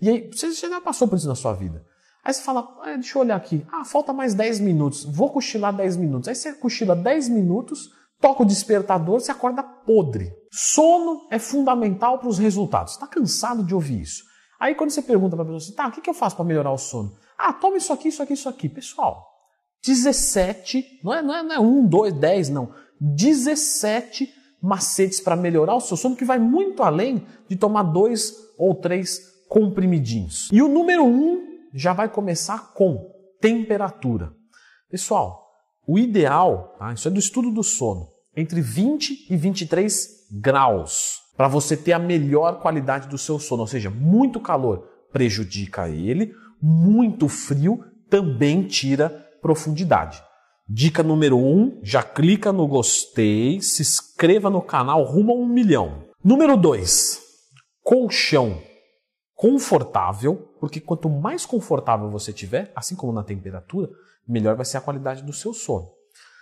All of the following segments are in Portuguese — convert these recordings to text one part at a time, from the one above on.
E aí, você já passou por isso na sua vida. Aí você fala, ah, deixa eu olhar aqui. Ah, falta mais 10 minutos. Vou cochilar 10 minutos. Aí você cochila 10 minutos, toca o despertador, você acorda podre. Sono é fundamental para os resultados. Está cansado de ouvir isso. Aí quando você pergunta para a pessoa assim, tá, o que, que eu faço para melhorar o sono? Ah, toma isso aqui, isso aqui, isso aqui. Pessoal, 17, não é, não é, não é 1, 2, 10, não. 17 macetes para melhorar o seu sono, que vai muito além de tomar dois ou três comprimidinhos. E o número 1 um já vai começar com temperatura. Pessoal, o ideal, tá? isso é do estudo do sono, entre 20 e 23 graus, para você ter a melhor qualidade do seu sono. Ou seja, muito calor prejudica ele, muito frio também tira profundidade. Dica número 1, um, já clica no gostei, se inscreva no canal rumo a um milhão. Número 2, colchão confortável, porque quanto mais confortável você tiver, assim como na temperatura, melhor vai ser a qualidade do seu sono.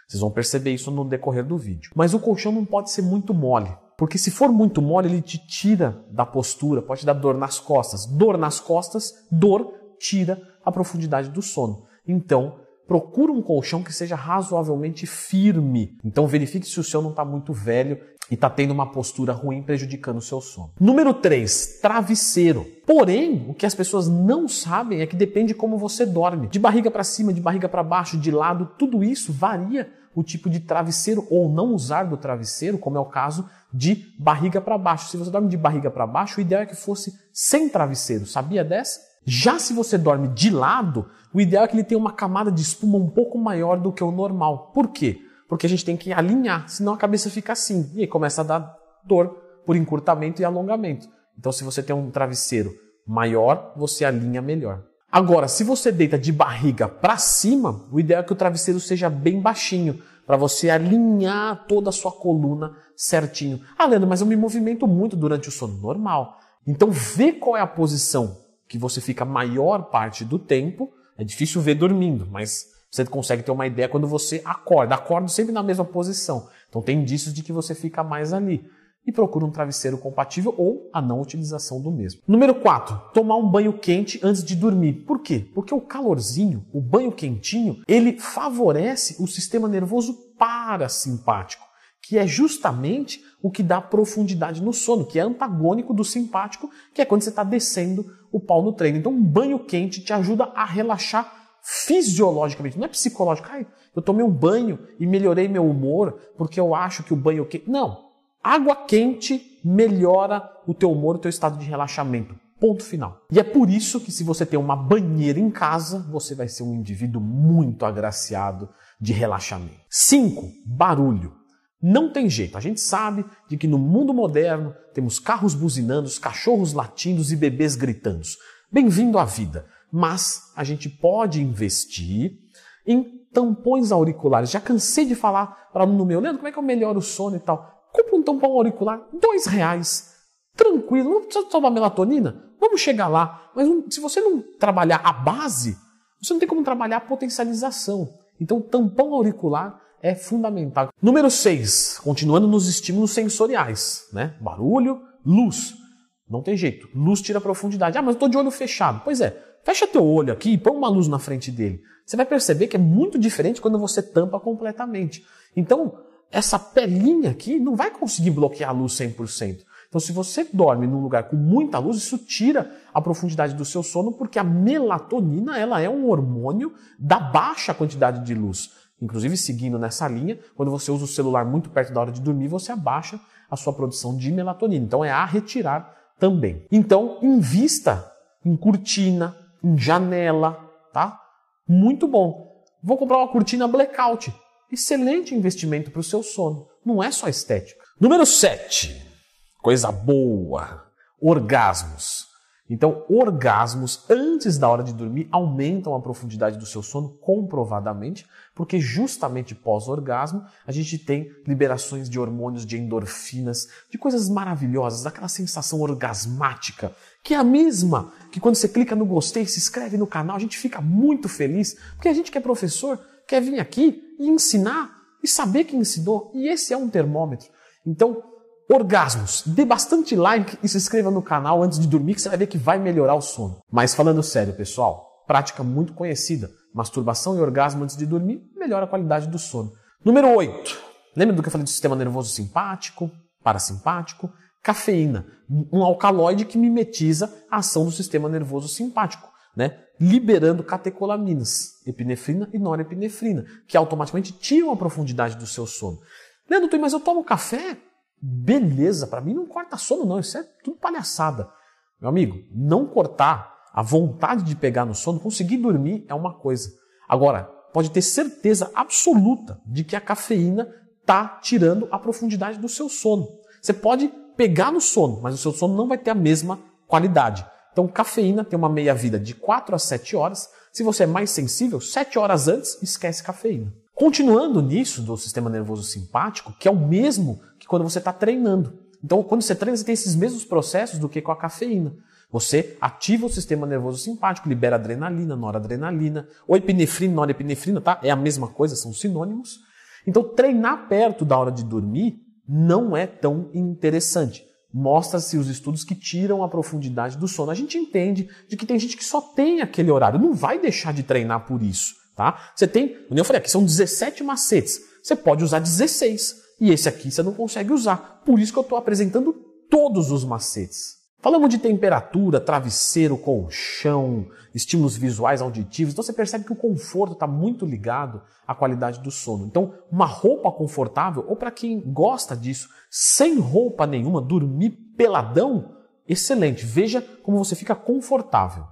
Vocês vão perceber isso no decorrer do vídeo. Mas o colchão não pode ser muito mole, porque se for muito mole, ele te tira da postura, pode te dar dor nas costas. Dor nas costas, dor tira a profundidade do sono. Então, procura um colchão que seja razoavelmente firme. Então, verifique se o seu não está muito velho e está tendo uma postura ruim prejudicando o seu sono. Número 3, travesseiro. Porém, o que as pessoas não sabem é que depende de como você dorme. De barriga para cima, de barriga para baixo, de lado, tudo isso varia o tipo de travesseiro ou não usar do travesseiro, como é o caso de barriga para baixo. Se você dorme de barriga para baixo, o ideal é que fosse sem travesseiro. Sabia dessa? Já se você dorme de lado, o ideal é que ele tenha uma camada de espuma um pouco maior do que o normal. Por quê? Porque a gente tem que alinhar, senão a cabeça fica assim e aí começa a dar dor por encurtamento e alongamento. Então, se você tem um travesseiro maior, você alinha melhor. Agora, se você deita de barriga para cima, o ideal é que o travesseiro seja bem baixinho, para você alinhar toda a sua coluna certinho. Ah, Leandro, mas eu me movimento muito durante o sono normal. Então, vê qual é a posição que você fica a maior parte do tempo. É difícil ver dormindo, mas você consegue ter uma ideia quando você acorda. Acorda sempre na mesma posição. Então tem indícios de que você fica mais ali. E procura um travesseiro compatível ou a não utilização do mesmo. Número 4. Tomar um banho quente antes de dormir. Por quê? Porque o calorzinho, o banho quentinho, ele favorece o sistema nervoso parasimpático, que é justamente o que dá profundidade no sono, que é antagônico do simpático, que é quando você está descendo o pau no treino. Então, um banho quente te ajuda a relaxar fisiologicamente, não é psicológico. Ai, eu tomei um banho e melhorei meu humor porque eu acho que o banho quente. Não. Água quente melhora o teu humor, o teu estado de relaxamento. Ponto final. E é por isso que se você tem uma banheira em casa, você vai ser um indivíduo muito agraciado de relaxamento. 5. Barulho. Não tem jeito. A gente sabe de que no mundo moderno temos carros buzinando, cachorros latindo e bebês gritando. Bem-vindo à vida mas a gente pode investir em tampões auriculares. Já cansei de falar para aluno meu, Leandro, como é que eu melhoro o sono e tal? Compre um tampão auricular, dois reais, tranquilo, não precisa tomar melatonina, vamos chegar lá. Mas se você não trabalhar a base, você não tem como trabalhar a potencialização. Então, tampão auricular é fundamental. Número 6, continuando nos estímulos sensoriais, né? Barulho, luz. Não tem jeito. Luz tira profundidade. Ah, mas eu estou de olho fechado. Pois é, Fecha teu olho aqui e põe uma luz na frente dele. Você vai perceber que é muito diferente quando você tampa completamente. Então, essa pelinha aqui não vai conseguir bloquear a luz 100%. Então, se você dorme num lugar com muita luz, isso tira a profundidade do seu sono, porque a melatonina ela é um hormônio da baixa quantidade de luz. Inclusive, seguindo nessa linha, quando você usa o celular muito perto da hora de dormir, você abaixa a sua produção de melatonina. Então, é a retirar também. Então, invista em cortina, em janela, tá? Muito bom. Vou comprar uma cortina blackout. Excelente investimento para o seu sono. Não é só estética. Número 7. Coisa boa. Orgasmos. Então, orgasmos antes da hora de dormir aumentam a profundidade do seu sono comprovadamente, porque justamente pós-orgasmo a gente tem liberações de hormônios de endorfinas, de coisas maravilhosas, daquela sensação orgasmática, que é a mesma que quando você clica no gostei, se inscreve no canal, a gente fica muito feliz, porque a gente que é professor quer vir aqui e ensinar e saber quem ensinou, e esse é um termômetro. Então, orgasmos. Dê bastante like e se inscreva no canal antes de dormir que você vai ver que vai melhorar o sono. Mas falando sério, pessoal, prática muito conhecida. Masturbação e orgasmo antes de dormir melhora a qualidade do sono. Número 8. Lembra do que eu falei do sistema nervoso simpático, parasimpático? Cafeína, um alcaloide que mimetiza a ação do sistema nervoso simpático, né? liberando catecolaminas, epinefrina e norepinefrina, que automaticamente tiram a profundidade do seu sono. Leandro, mas eu tomo café? Beleza, para mim não corta sono não, isso é tudo palhaçada. Meu amigo, não cortar a vontade de pegar no sono, conseguir dormir é uma coisa. Agora, pode ter certeza absoluta de que a cafeína está tirando a profundidade do seu sono. Você pode pegar no sono, mas o seu sono não vai ter a mesma qualidade. Então, cafeína tem uma meia-vida de 4 a 7 horas. Se você é mais sensível, 7 horas antes, esquece cafeína. Continuando nisso do sistema nervoso simpático, que é o mesmo que quando você está treinando. Então, quando você treina, você tem esses mesmos processos do que com a cafeína. Você ativa o sistema nervoso simpático, libera adrenalina, noradrenalina, ou epinefrina, norepinefrina, tá? É a mesma coisa, são sinônimos. Então, treinar perto da hora de dormir não é tão interessante. Mostra-se os estudos que tiram a profundidade do sono. A gente entende de que tem gente que só tem aquele horário, não vai deixar de treinar por isso, tá? Você tem, como eu falei aqui, são 17 macetes. Você pode usar 16 e esse aqui você não consegue usar. Por isso que eu estou apresentando todos os macetes. Falamos de temperatura, travesseiro, colchão, estímulos visuais, auditivos. Então você percebe que o conforto está muito ligado à qualidade do sono. Então, uma roupa confortável, ou para quem gosta disso, sem roupa nenhuma, dormir peladão, excelente. Veja como você fica confortável.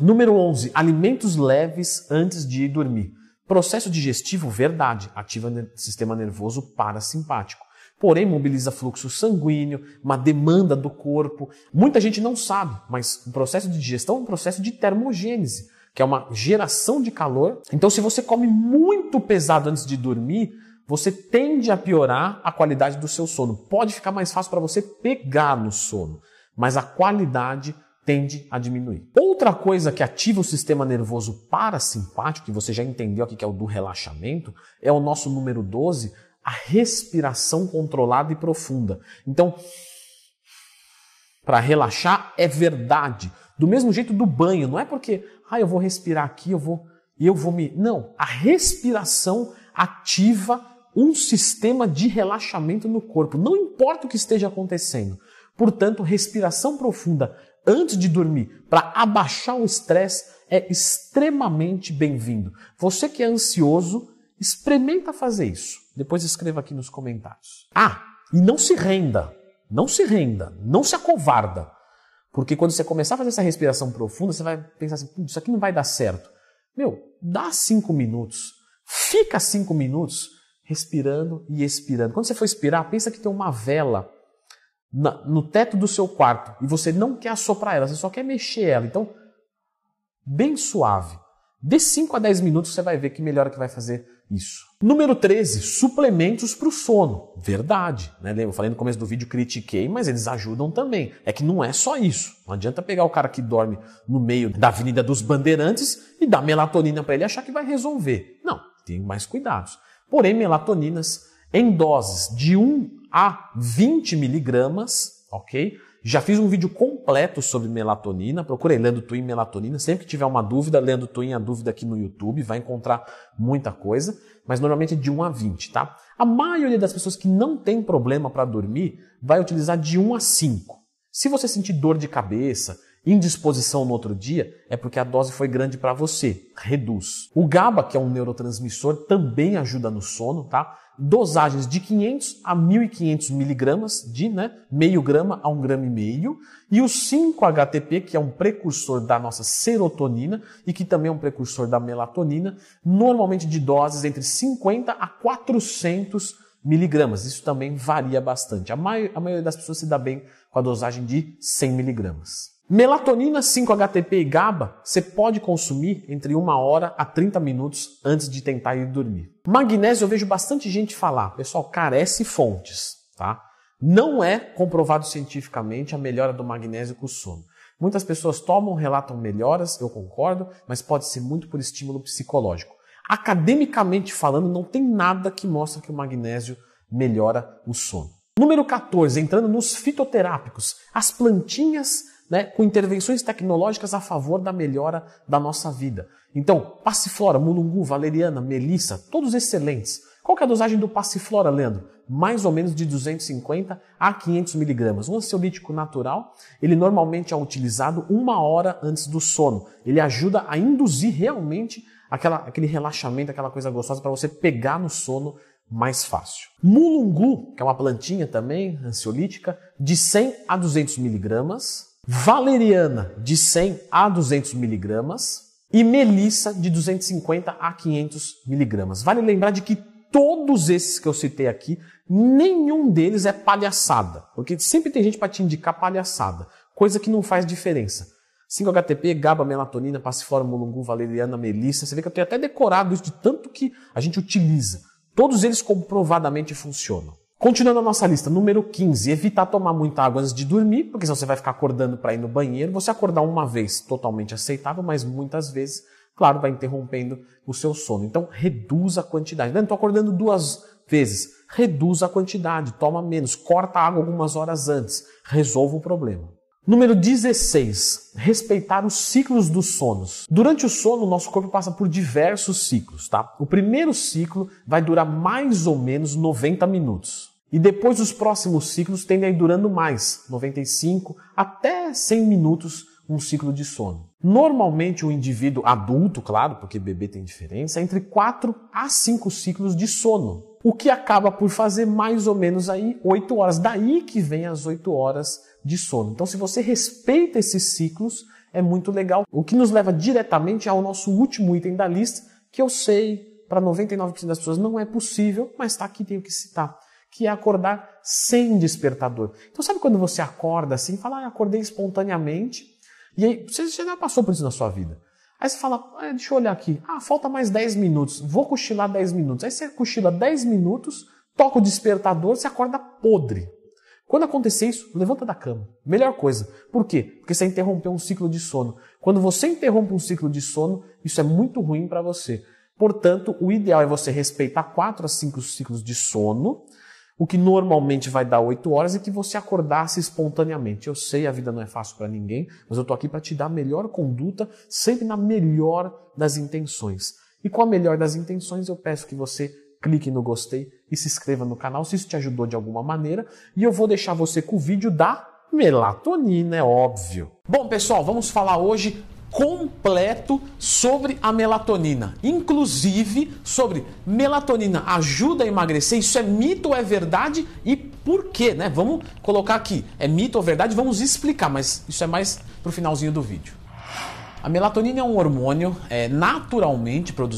Número 11, alimentos leves antes de ir dormir. Processo digestivo, verdade, ativa o sistema nervoso parasimpático porém mobiliza fluxo sanguíneo, uma demanda do corpo. Muita gente não sabe, mas o processo de digestão é um processo de termogênese, que é uma geração de calor. Então, se você come muito pesado antes de dormir, você tende a piorar a qualidade do seu sono. Pode ficar mais fácil para você pegar no sono, mas a qualidade tende a diminuir. Outra coisa que ativa o sistema nervoso parasimpático, que você já entendeu aqui que é o do relaxamento, é o nosso número 12, a respiração controlada e profunda. Então, para relaxar é verdade. Do mesmo jeito do banho, não é porque, ah, eu vou respirar aqui, eu vou eu vou me. Não, a respiração ativa um sistema de relaxamento no corpo, não importa o que esteja acontecendo. Portanto, respiração profunda antes de dormir para abaixar o estresse é extremamente bem-vindo. Você que é ansioso, experimenta fazer isso. Depois escreva aqui nos comentários. Ah, e não se renda, não se renda, não se acovarda. Porque quando você começar a fazer essa respiração profunda, você vai pensar assim, isso aqui não vai dar certo. Meu, dá cinco minutos, fica cinco minutos respirando e expirando. Quando você for expirar, pensa que tem uma vela na, no teto do seu quarto e você não quer assoprar ela, você só quer mexer ela. Então, bem suave. De 5 a 10 minutos você vai ver que melhora que vai fazer isso. Número 13, suplementos para o sono. Verdade. Né? Eu falei no começo do vídeo, critiquei, mas eles ajudam também. É que não é só isso. Não adianta pegar o cara que dorme no meio da Avenida dos Bandeirantes e dar melatonina para ele achar que vai resolver. Não, tem mais cuidados. Porém, melatoninas em doses de 1 a 20 miligramas, ok? Já fiz um vídeo completo sobre melatonina. Procurei Lendo Twin Melatonina. Sempre que tiver uma dúvida, Lendo Twin a dúvida aqui no YouTube. Vai encontrar muita coisa. Mas normalmente é de 1 a 20, tá? A maioria das pessoas que não tem problema para dormir vai utilizar de 1 a 5. Se você sentir dor de cabeça, indisposição no outro dia, é porque a dose foi grande para você. Reduz. O GABA, que é um neurotransmissor, também ajuda no sono, tá? dosagens de 500 a 1.500 miligramas, de né, meio grama a um grama e meio, e o 5-HTP, que é um precursor da nossa serotonina e que também é um precursor da melatonina, normalmente de doses entre 50 a 400 miligramas. Isso também varia bastante. A, a maioria das pessoas se dá bem com a dosagem de 100 miligramas. Melatonina 5-HTP e GABA você pode consumir entre uma hora a 30 minutos antes de tentar ir dormir. Magnésio eu vejo bastante gente falar, pessoal, carece fontes, tá? Não é comprovado cientificamente a melhora do magnésio com o sono. Muitas pessoas tomam, relatam melhoras, eu concordo, mas pode ser muito por estímulo psicológico. Academicamente falando, não tem nada que mostre que o magnésio melhora o sono. Número 14, entrando nos fitoterápicos, as plantinhas né, com intervenções tecnológicas a favor da melhora da nossa vida. Então, passiflora, mulungu, valeriana, melissa, todos excelentes. Qual é a dosagem do passiflora, Leandro? Mais ou menos de 250 a 500 miligramas. Um ansiolítico natural, ele normalmente é utilizado uma hora antes do sono. Ele ajuda a induzir realmente aquela, aquele relaxamento, aquela coisa gostosa para você pegar no sono mais fácil. Mulungu, que é uma plantinha também ansiolítica, de 100 a 200 miligramas valeriana de 100 a 200 miligramas e melissa de 250 a 500 miligramas. Vale lembrar de que todos esses que eu citei aqui, nenhum deles é palhaçada, porque sempre tem gente para te indicar palhaçada, coisa que não faz diferença. 5-HTP, GABA, melatonina, passiflora, mulungu, valeriana, melissa, você vê que eu tenho até decorado isso de tanto que a gente utiliza. Todos eles comprovadamente funcionam. Continuando a nossa lista, número 15, evitar tomar muita água antes de dormir, porque senão você vai ficar acordando para ir no banheiro. Você acordar uma vez, totalmente aceitável, mas muitas vezes, claro, vai interrompendo o seu sono. Então, reduza a quantidade. Estou acordando duas vezes, reduza a quantidade, toma menos, corta a água algumas horas antes, resolva o problema. Número 16, respeitar os ciclos dos sonos. Durante o sono, o nosso corpo passa por diversos ciclos, tá? O primeiro ciclo vai durar mais ou menos 90 minutos. E depois os próximos ciclos tendem a ir durando mais, 95 até 100 minutos um ciclo de sono. Normalmente o indivíduo adulto, claro, porque bebê tem diferença, é entre 4 a 5 ciclos de sono, o que acaba por fazer mais ou menos aí 8 horas. Daí que vem as 8 horas de sono. Então se você respeita esses ciclos, é muito legal. O que nos leva diretamente ao nosso último item da lista, que eu sei para 99% das pessoas não é possível, mas está aqui, tenho que citar que é acordar sem despertador. Então, sabe quando você acorda assim, fala, ah, acordei espontaneamente, e aí você já passou por isso na sua vida. Aí você fala, ah, deixa eu olhar aqui, ah, falta mais 10 minutos, vou cochilar 10 minutos. Aí você cochila 10 minutos, toca o despertador, você acorda podre. Quando acontecer isso, levanta da cama. Melhor coisa. Por quê? Porque você interrompeu um ciclo de sono. Quando você interrompe um ciclo de sono, isso é muito ruim para você. Portanto, o ideal é você respeitar 4 a 5 ciclos de sono, o que normalmente vai dar 8 horas, e que você acordasse espontaneamente. Eu sei, a vida não é fácil para ninguém, mas eu estou aqui para te dar a melhor conduta, sempre na melhor das intenções. E com a melhor das intenções, eu peço que você clique no gostei e se inscreva no canal se isso te ajudou de alguma maneira. E eu vou deixar você com o vídeo da melatonina, é óbvio. Bom, pessoal, vamos falar hoje completo sobre a melatonina, inclusive sobre melatonina ajuda a emagrecer, isso é mito ou é verdade e por quê, né? Vamos colocar aqui, é mito ou verdade, vamos explicar, mas isso é mais pro finalzinho do vídeo. A melatonina é um hormônio é, naturalmente produzido